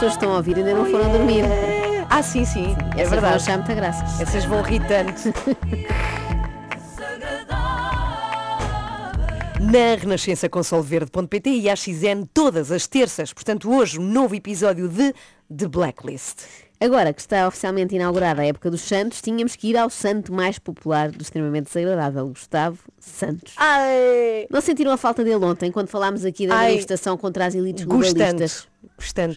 pessoas que estão a ouvir ainda não foram dormir. Ah, sim, sim, é Essas vão verdade. achar muita graça. Essas vão rir tanto. Na Renascença com Solverde.pt e à XN todas as terças. Portanto, hoje um novo episódio de The Blacklist. Agora que está oficialmente inaugurada a época dos Santos, tínhamos que ir ao santo mais popular do extremamente desagradável, Gustavo Santos. Ai! Não sentiram a falta dele ontem, quando falámos aqui da manifestação contra as elites globalistas? Gostando.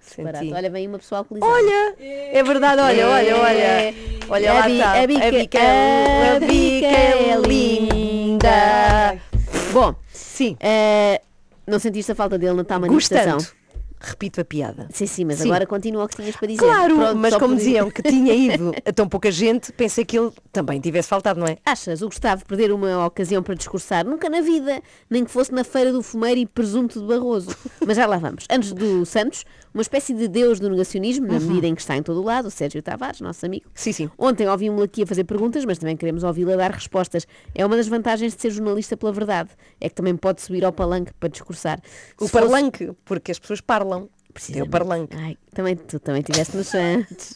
Senti. Barato. Olha, vem uma pessoa alcoolizada. Olha, é verdade, olha, olha, olha. Olha lá está. a Bica, a Bica, é- a Bica é linda. Bom, Sim, eh, não sentiste a falta dele na tal manifestação? gostando. Repito a piada. Sim, sim, mas Sim. agora continua o que tinhas para dizer. Claro, Pronto, mas como por- diziam que tinha ido a tão pouca gente, pensei que ele também tivesse faltado, não é? Achas o Gustavo perder uma ocasião para discursar? Nunca na vida, nem que fosse na feira do fumeiro e presunto de Barroso. Mas já lá vamos. Antes do Santos, uma espécie de deus do negacionismo, na medida em que está em todo o lado, o Sérgio Tavares, nosso amigo. Sim, sim. Ontem ouvimos-lo aqui a fazer perguntas, mas também queremos ouvi-lo a dar respostas. É uma das vantagens de ser jornalista pela verdade. É que também pode subir ao palanque para discursar. O Se fosse- porque as pessoas parlam. É o parlanque. Ai, também, tu também estiveste nos Santos.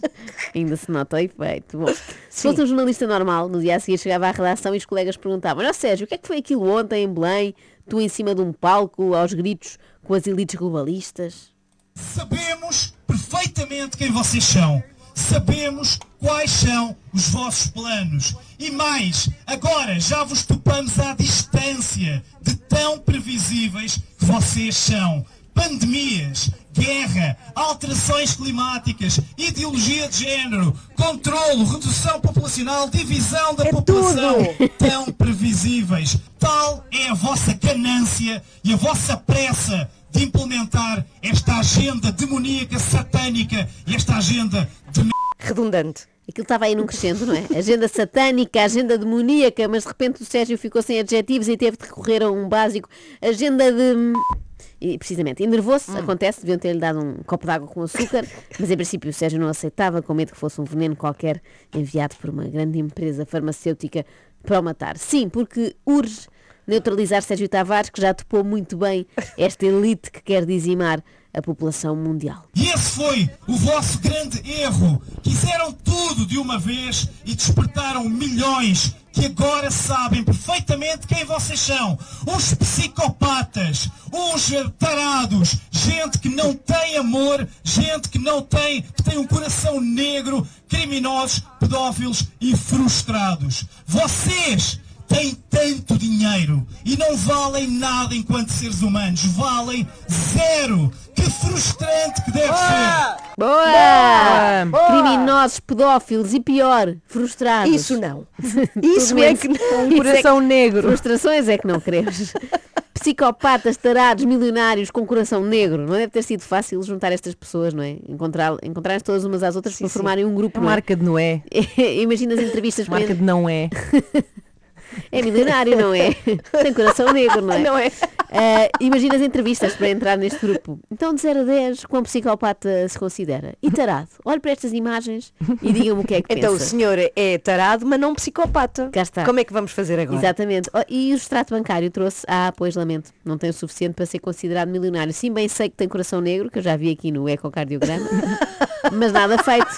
Ainda se nota o efeito. Bom, se fosse um jornalista normal, no dia a seguir chegava à redação e os colegas perguntavam: Ó Sérgio, o que é que foi aquilo ontem em Belém? Tu em cima de um palco, aos gritos, com as elites globalistas? Sabemos perfeitamente quem vocês são. Sabemos quais são os vossos planos. E mais, agora já vos topamos à distância de tão previsíveis que vocês são. Pandemias, guerra, alterações climáticas, ideologia de género, controlo, redução populacional, divisão da É população. tudo. Tão previsíveis. Tal é a vossa ganância e a vossa pressa de implementar esta agenda demoníaca, satânica e esta agenda de Redundante. Aquilo estava aí num crescendo, não é? Agenda satânica, agenda demoníaca, mas de repente o Sérgio ficou sem adjetivos e teve de recorrer a um básico. Agenda de. E, precisamente, enervou-se, acontece, deviam ter-lhe dado um copo de água com açúcar, mas em princípio o Sérgio não aceitava, com medo que fosse um veneno qualquer enviado por uma grande empresa farmacêutica para o matar. Sim, porque urge neutralizar Sérgio Tavares, que já topou muito bem esta elite que quer dizimar a população mundial. E esse foi o vosso grande erro. Quiseram tudo de uma vez e despertaram milhões que agora sabem perfeitamente quem vocês são. Uns psicopatas, uns tarados, gente que não tem amor, gente que não tem, que tem um coração negro, criminosos, pedófilos e frustrados. Vocês têm tanto dinheiro e não valem nada enquanto seres humanos. Valem zero. Que frustrante que deve ser. Boa! Boa! Criminosos, pedófilos e pior, frustrados. Isso não. Isso Tudo é menos- que não. Isso é que- Coração negro. Frustrações é que não queremos. Psicopatas, tarados, milionários com coração negro. Não deve ter sido fácil juntar estas pessoas, não é? Encontrar- Encontrarem-se todas umas às outras para formarem um grupo. A não é? marca de Noé. Imagina as entrevistas com Marca de não é. É milionário, não é? Tem coração negro, não é? Não é? Ah, imagina as entrevistas para entrar neste grupo. Então, de 0 a 10, quão psicopata se considera? E tarado? Olhe para estas imagens e diga-me o que é que Então o pensa. senhor é tarado, mas não psicopata. Cá está. Como é que vamos fazer agora? Exatamente. Oh, E o extrato bancário trouxe, ah, pois lamento, não tem o suficiente para ser considerado milionário. Sim, bem sei que tem coração negro, que eu já vi aqui no ecocardiograma, mas nada feito.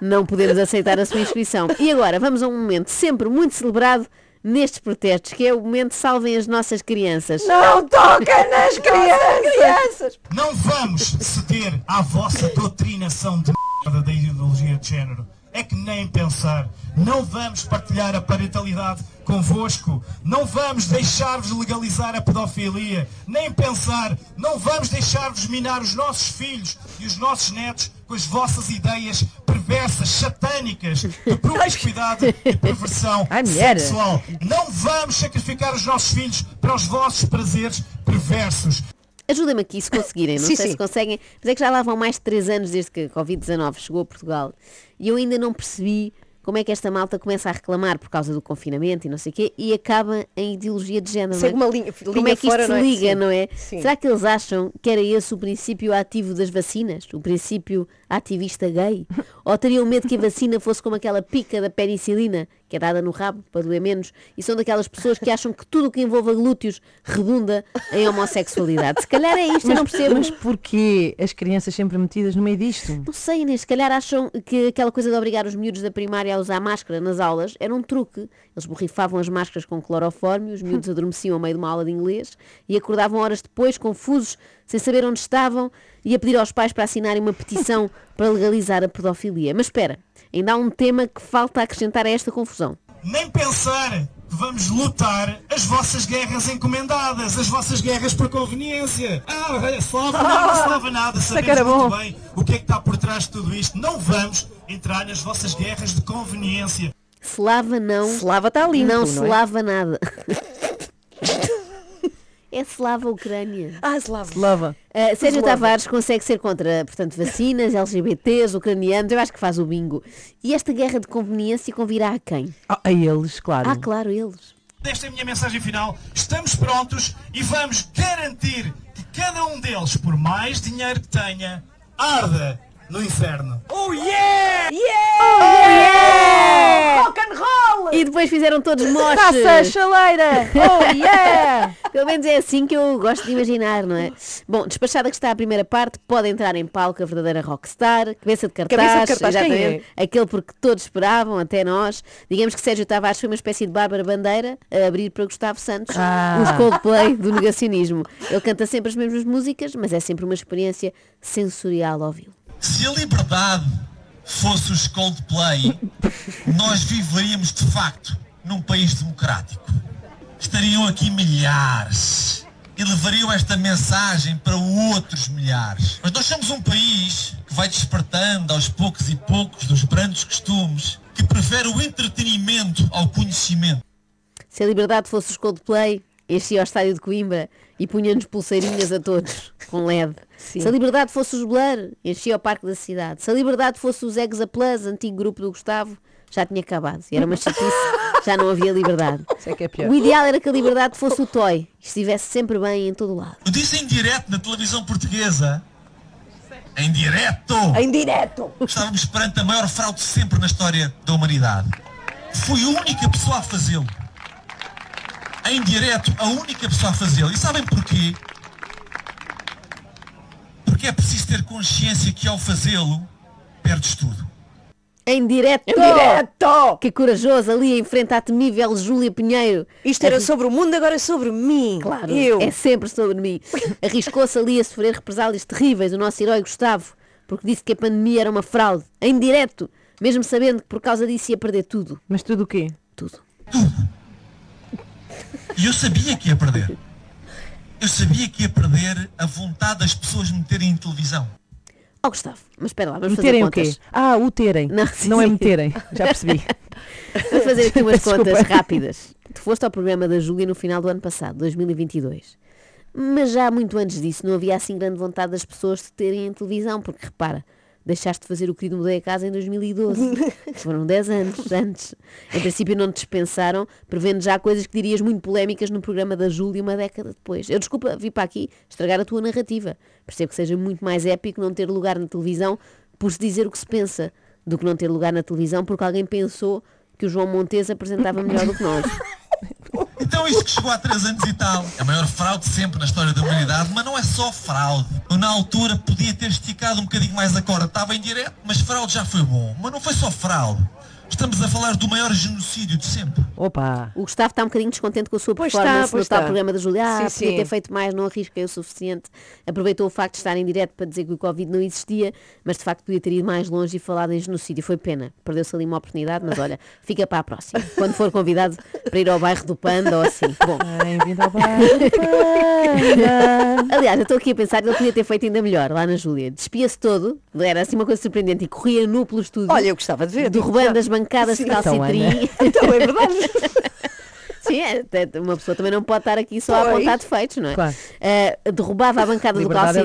Não podemos aceitar a sua inscrição. E agora, vamos a um momento sempre muito celebrado nestes protestos, que é o momento Salvem as Nossas Crianças. Não toca nas crianças! Não vamos ceder à vossa doutrinação de merda da ideologia de género. É que nem pensar. Não vamos partilhar a parentalidade convosco. Não vamos deixar-vos legalizar a pedofilia. Nem pensar. Não vamos deixar-vos minar os nossos filhos e os nossos netos com as vossas ideias perversas, satânicas, de promiscuidade e perversão sexual. Não vamos sacrificar os nossos filhos para os vossos prazeres perversos. Ajudem-me aqui se conseguirem, não Sim, sei sim. se conseguem, mas é que já lá vão mais de 3 anos desde que a Covid-19 chegou a Portugal e eu ainda não percebi como é que esta malta começa a reclamar por causa do confinamento e não sei o quê e acaba em ideologia de género. Segue é? uma linha- como linha é que isto fora, se não é? liga, não é? Será que eles acham que era esse o princípio ativo das vacinas? O princípio ativista gay? Ou teriam medo que a vacina fosse como aquela pica da penicilina que é dada no rabo para doer menos, e são daquelas pessoas que acham que tudo o que envolva glúteos redunda em homossexualidade. Se calhar é isto, eu não percebo. Mas porquê as crianças sempre metidas no meio disto? Não sei, Inês, se calhar acham que aquela coisa de obrigar os miúdos da primária a usar máscara nas aulas era um truque. Eles borrifavam as máscaras com clorofórmio, os miúdos adormeciam ao meio de uma aula de inglês e acordavam horas depois, confusos, sem saber onde estavam, e a pedir aos pais para assinarem uma petição para legalizar a pedofilia. Mas espera, ainda há um tema que falta acrescentar a esta confusão. Nem pensar que vamos lutar as vossas guerras encomendadas, as vossas guerras por conveniência. Ah, olha, slava nada, slava nada, era sabemos muito bem o que é que está por trás de tudo isto. Não vamos entrar nas vossas guerras de conveniência. Se lava não, Se lava está limpo, não não se é? lava nada. é se lava a Ucrânia. Ah, se lava. Lava. Uh, Sérgio lava. Tavares consegue ser contra, portanto, vacinas, LGBTs, ucranianos, eu acho que faz o bingo. E esta guerra de conveniência convirá a quem? Ah, a eles, claro. Ah, claro, eles. Esta é a minha mensagem final. Estamos prontos e vamos garantir que cada um deles, por mais dinheiro que tenha, arda no inferno. Rock and roll! E depois fizeram todos moches. Taça, chaleira! Oh yeah! Pelo menos é assim que eu gosto de imaginar, não é? Bom, despachada que está a primeira parte, pode entrar em palco a verdadeira rockstar, cabeça de cartaz, Cabeça de cartaz, quem exatamente, aquele porque todos esperavam, até nós. Digamos que Sérgio Tavares foi uma espécie de Bárbara Bandeira a abrir para Gustavo Santos Ah. os Coldplay do negacionismo. Ele canta sempre as mesmas músicas, mas é sempre uma experiência sensorial ouvi-lo. Se a liberdade fosse os Coldplay, nós viveríamos de facto num país democrático. Estariam aqui milhares e levariam esta mensagem para outros milhares. Mas nós somos um país que vai despertando aos poucos e poucos dos brandos costumes, que prefere o entretenimento ao conhecimento. Se a liberdade fosse os Coldplay, enchia o estádio de Coimbra e punha-nos pulseirinhas a todos, com LED. Sim. Se a liberdade fosse os Blur, enchia o Parque da Cidade. Se a liberdade fosse os Exa Plus, antigo grupo do Gustavo, já tinha acabado. E era uma chatice, já não havia liberdade. Isso é que é pior. O ideal era que a liberdade fosse o Toy e estivesse sempre bem em todo o lado. Eu disse em direto na televisão portuguesa. Em direto! Em direto. Estávamos perante a maior fraude sempre na história da humanidade. Fui a única pessoa a fazê-lo. Em direto, a única pessoa a fazê-lo. E sabem porquê? Porque é preciso ter consciência que ao fazê-lo, perdes tudo. Em direto! Em direto. Que corajoso ali em frente à temível Júlia Pinheiro. Isto era sobre o mundo, agora é sobre mim. Claro, Eu. é sempre sobre mim. Arriscou-se ali a sofrer represálias terríveis o nosso herói Gustavo, porque disse que a pandemia era uma fraude, em direto, mesmo sabendo que por causa disso ia perder tudo. Mas tudo o quê? Tudo. E eu sabia que ia perder. Eu sabia que ia perder a vontade das pessoas me meterem em televisão. Oh Gustavo, mas espera lá, vamos Meterem fazer o quê? contas. Ah, o terem. Não, Não, sim, é sim. meterem. Já percebi. Vamos fazer aqui umas Desculpa. contas rápidas. Tu foste ao programa da Júlia no final do ano passado, 2022. Mas já muito antes disso não havia assim grande vontade das pessoas de terem em televisão, porque repara, deixaste de fazer o querido Mudei a Casa em 2012. Foram 10 anos antes. Em princípio não te dispensaram, prevendo já coisas que dirias muito polémicas no programa da Júlia uma década depois. Eu desculpa, vi para aqui estragar a tua narrativa. Percebo que seja muito mais épico não ter lugar na televisão por se dizer o que se pensa, do que não ter lugar na televisão porque alguém pensou que o João Montes apresentava melhor do que nós. Então isto que chegou há três anos e tal. É a maior fraude sempre na história da humanidade, mas não é só fraude. Eu, na altura podia ter esticado um bocadinho mais a corda. Estava em direto, mas fraude já foi bom. Mas não foi só fraude. Estamos a falar do maior genocídio de sempre. Opa! O Gustavo está um bocadinho descontente com a sua Pois performance está, pois no tal está. programa da Júlia. Ah, Sim, podia sim. ter feito mais, não arrisquei o suficiente. Aproveitou o facto de estar em direto para dizer que o Covid não existia, mas de facto podia ter ido mais longe e falado em genocídio. Foi pena. Perdeu-se ali uma oportunidade, mas olha, fica para a próxima. Quando for convidado para ir ao bairro do Panda ou assim. Bom, Bem-vindo ao bairro Panda. aliás, eu estou aqui a pensar que ele podia ter feito ainda melhor lá na Júlia. Despia-se todo, era assim uma coisa surpreendente, e corria nu pelo estúdio. Olha, eu gostava de ver. derrubando as bancadas de Então, calcitrim. Então é verdade. Sim, é, uma pessoa também não pode estar aqui só a apontar defeitos, não é? Claro. Eh, derrubava a bancada do Liberdade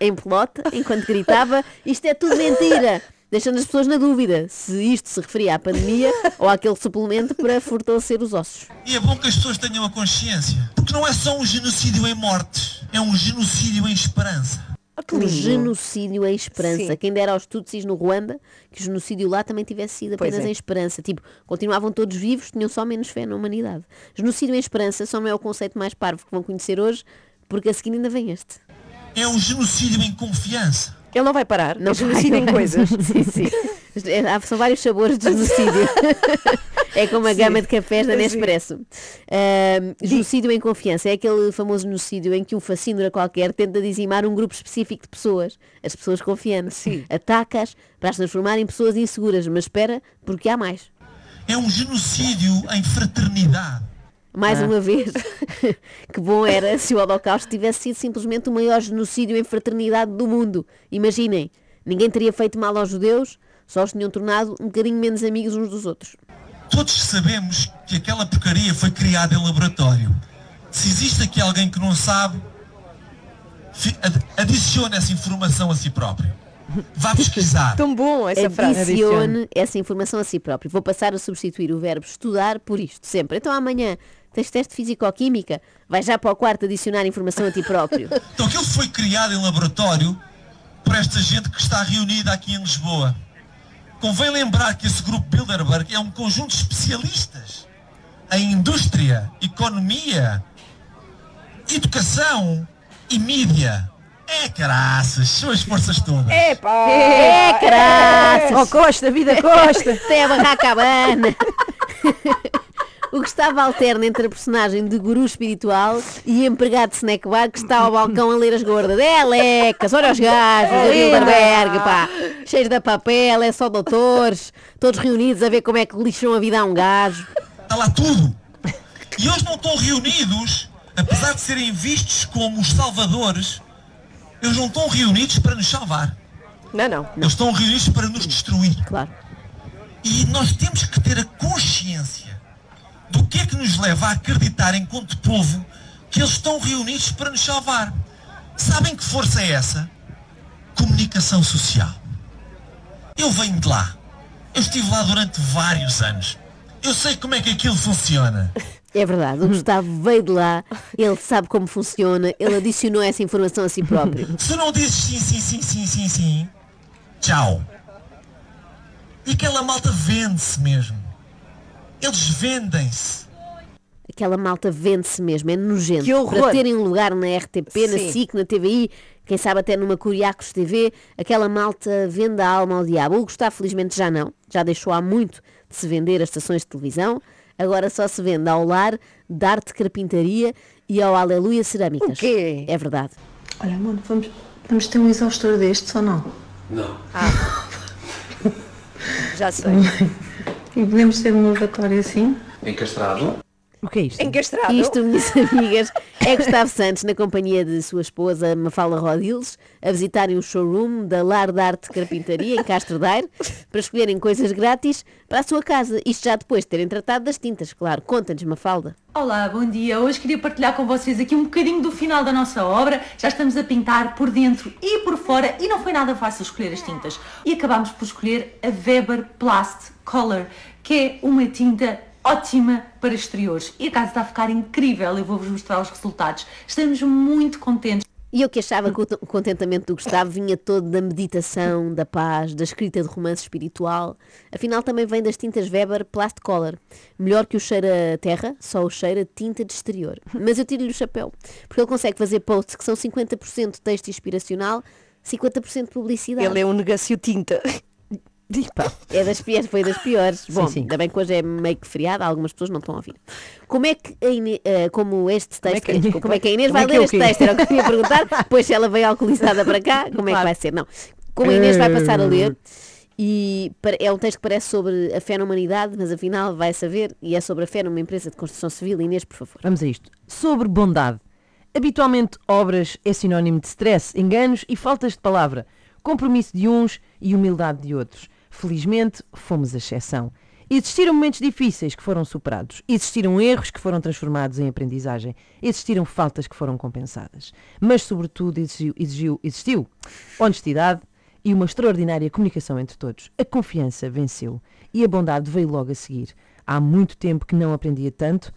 é em pelota, enquanto gritava, isto é tudo mentira, deixando as pessoas na dúvida se isto se referia à pandemia ou àquele suplemento para fortalecer os ossos. E é bom que as pessoas tenham a consciência. Porque não é só um genocídio em mortes. É um genocídio em esperança. Que um lindo. genocídio em esperança. Sim. Quem dera aos Tutsis no Ruanda que o genocídio lá também tivesse sido apenas é. em esperança. Tipo, continuavam todos vivos, tinham só menos fé na humanidade. Genocídio em esperança só não é o conceito mais parvo que vão conhecer hoje, porque a seguir ainda vem este. É um genocídio em confiança. Ele não vai parar. Não é genocídio em coisas. sim, sim. É, há- São vários sabores de genocídio. é como a gama de cafés da Sim. Nespresso. Ahm, genocídio em confiança é aquele famoso genocídio em que um fascínora qualquer tenta dizimar um grupo específico de pessoas, as pessoas confiantes. Sim. Ataca-as para as transformar em pessoas inseguras, mas espera, porque há mais. É um genocídio em fraternidade. Mais uma vez, que bom era se o Holocausto tivesse sido simplesmente o maior genocídio em fraternidade do mundo. Imaginem, ninguém teria feito mal aos judeus, só os tinham tornado um bocadinho menos amigos uns dos outros. Todos sabemos que aquela porcaria foi criada em laboratório. Se existe aqui alguém que não sabe, adicione essa informação a si próprio. Vá pesquisar. Tão bom essa frase. Adicione essa informação a si próprio. Vou passar a substituir o verbo estudar por isto, sempre. Então amanhã tens teste de físico-química, vai já para o quarto adicionar informação a ti próprio. Então aquilo foi criado em laboratório por esta gente que está reunida aqui em Lisboa. Convém lembrar que esse grupo Bilderberg é um conjunto de especialistas em indústria, economia, educação e mídia. É caraças, são as forças todas. Epá! É, caraças! Oh Costa, vida Costa! Até a barraca abana. O Gustavo alterna entre a personagem de guru espiritual e empregado de snack bar que está ao balcão a ler as gordas. É lecas, olha os gajos, a Bilderberg, pá. Cheios de papel, é só doutores, todos reunidos a ver como é que lixam a vida a um gajo. Está lá tudo. E hoje não estão reunidos, apesar de serem vistos como os salvadores, eles não estão reunidos para nos salvar. Não, não. Eles estão reunidos para nos destruir. Claro. E nós temos que ter a consciência nos leva a acreditar, enquanto povo, que eles estão reunidos para nos salvar. Sabem que força é essa? Comunicação social. Eu venho de lá. Eu estive lá durante vários anos. Eu sei como é que aquilo funciona. É verdade, o Gustavo veio de lá, ele sabe como funciona, ele adicionou essa informação a si próprio. Se não dizes sim, sim, sim, sim, sim, sim, tchau. E aquela malta vende-se mesmo. Eles vendem-se. Aquela malta vende-se mesmo, é nojento. Que horror. Para terem um lugar na RTP, na Sim. SIC, na TVI, quem sabe até numa Curiacos TV, aquela malta vende a alma ao diabo. O Gustavo felizmente já não, já deixou há muito de se vender a estações de televisão, agora só se vende ao lar, de arte carpintaria e ao Aleluia Cerâmicas. O quê? É verdade. Olha, amor, vamos, vamos ter um exaustor destes ou não? Já sei. E podemos ter um lavatório assim? Encastrado. O que é isto? Encastrado. Isto, minhas amigas, é Gustavo Santos na companhia de sua esposa Mafalda Rodiles a visitarem o showroom da Lar de Arte Carpintaria em Castro Daire para escolherem coisas grátis para a sua casa. Isto já depois de terem tratado das tintas, claro. Conta-nos, Mafalda. Olá, bom dia. Hoje queria partilhar com vocês aqui um bocadinho do final da nossa obra. Já estamos a pintar por dentro e por fora e não foi nada fácil escolher as tintas. E acabámos por escolher a Weber Plast Color, que é uma tinta ótima para exteriores. E a casa está a ficar incrível. Eu vou-vos mostrar os resultados. Estamos muito contentes. E eu que achava que o contentamento do Gustavo vinha todo da meditação, da paz, da escrita de romance espiritual. Afinal, também vem das tintas Weber Plastic Color. Melhor que o cheiro a terra, só o cheiro a tinta de exterior. Mas eu tiro-lhe o chapéu, porque ele consegue fazer posts que são 50% texto inspiracional, 50% publicidade. Ele é um negócio tinta. É das piores, foi das piores. Bom, sim. ainda bem que hoje é meio que feriado, algumas pessoas não estão a ouvir. Como é que a Inês, eh, como este Como é texto, que Inês- como é que a Inês vai é ler é o este texto? Era o que eu queria perguntar, pois se ela veio alcoolizada para cá, como é que Claro. vai ser? Não. Como a Inês vai passar a ler, e é um texto que parece sobre a fé na humanidade, mas afinal vai saber, e é sobre a fé numa empresa de construção civil. Inês, por favor. Vamos a isto. Sobre bondade. Habitualmente, obras é sinónimo de stress, enganos e faltas de palavra, compromisso de uns e humildade de outros. Felizmente, fomos a exceção. Existiram momentos difíceis que foram superados. Existiram erros que foram transformados em aprendizagem. Existiram faltas que foram compensadas. Mas, sobretudo, exigiu, exigiu- existiu honestidade e uma extraordinária comunicação entre todos. A confiança venceu e a bondade veio logo a seguir. Há muito tempo que não aprendia tanto,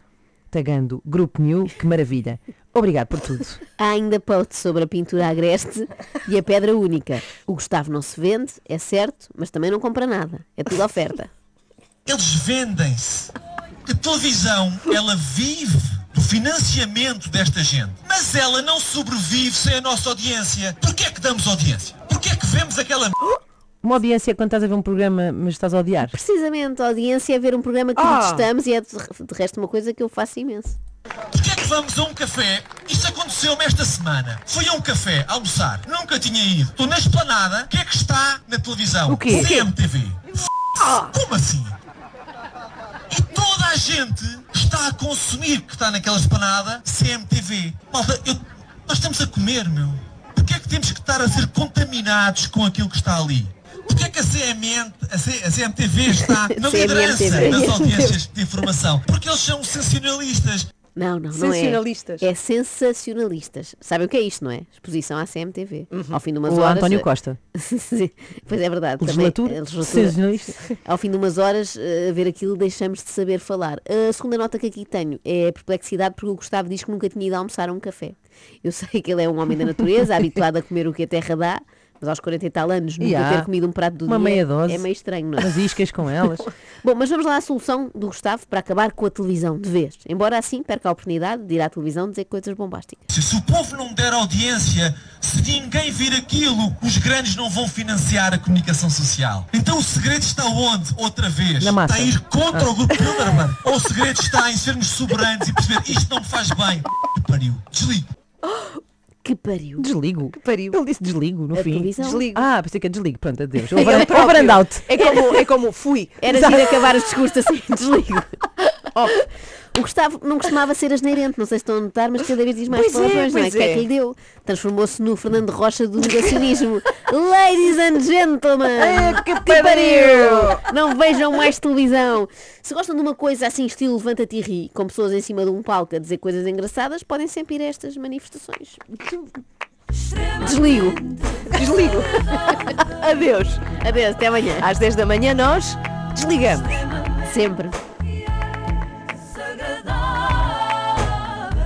tagando Grupo New, que maravilha. Obrigado por tudo. Há ainda posts sobre a pintura agreste e a pedra única. O Gustavo não se vende, é certo, mas também não compra nada. É tudo oferta. Eles vendem-se. A televisão, ela vive do financiamento desta gente. Mas ela não sobrevive sem a nossa audiência. Porquê é que damos audiência? Porquê é que vemos aquela. Uma audiência é quando estás a ver um programa, mas estás a odiar. Precisamente, a audiência é ver um programa que Ah. detestamos e é de resto uma coisa que eu faço imenso. Porquê vamos a um café? Isto aconteceu-me esta semana. Fui a um café almoçar. Nunca tinha ido. Estou na esplanada. O que é que está na televisão? O quê? CMTV. F***. Como assim? E toda a gente está a consumir que está naquela esplanada CMTV. Malta, eu- nós estamos a comer, meu. Porquê é que temos que estar a ser contaminados com aquilo que está ali? Porquê é que a, CMN, a, C- a CMTV está na liderança das audiências de informação? Porque eles são sensacionalistas. Não, não, não é. Sensacionalistas. É sensacionalistas. Sabem o que é isto, não é? Exposição à CMTV. Ao fim de umas O horas. António Costa. Sim, pois é verdade. Legislatura. Também, legislatura. Sensacionalista. Ao fim de umas horas, eh, a ver aquilo, deixamos de saber falar. A segunda nota que aqui tenho é a perplexidade porque o Gustavo diz que nunca tinha ido almoçar a um café. Eu sei que ele é um homem da natureza, habituado a comer o que a terra dá, mas aos 40 e tal anos nunca Yeah. ter comido um prato do Uma dia meia dose. é meio estranho, não é? Umas iscas com elas. Bom, mas vamos lá à solução do Gustavo para acabar com a televisão de vez. Embora assim perca a oportunidade de ir à televisão dizer coisas bombásticas. Se o povo não der audiência, se ninguém vir aquilo, os grandes não vão financiar a comunicação social. Então o segredo está onde? Outra vez. Na massa. Está a ir contra o grupo Bilderman. Ou o segredo está em sermos soberanos e perceber isto não me faz bem. Que pariu. Desligo. Que pariu. Desligo. pariu. Ele disse desligo no A fim. televisão? Desligo. Ah, pensei que é desligo. Pronto, adeus. É Over, próprio. over and out. É como, é como fui. Era giro acabar os discursos assim, desligo. Ó, o Gustavo não costumava ser asneirente, não sei se estão a notar, mas cada vez diz mais Pois é, palavrões, não é? pois Que é é. que lhe deu? Transformou-se no Fernando Rocha do negacionismo. Ladies and gentlemen! É, que pariu! Não vejam mais televisão. Se gostam de uma coisa assim, estilo levanta-te e ri, com pessoas em cima de um palco a dizer coisas engraçadas, podem sempre ir a estas manifestações. Desligo. Desligo. Adeus. Adeus, até amanhã. Às 10 da manhã nós desligamos. Sempre.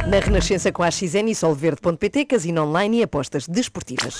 Na Renascença com a XN e solverde.pt, casino online e apostas desportivas.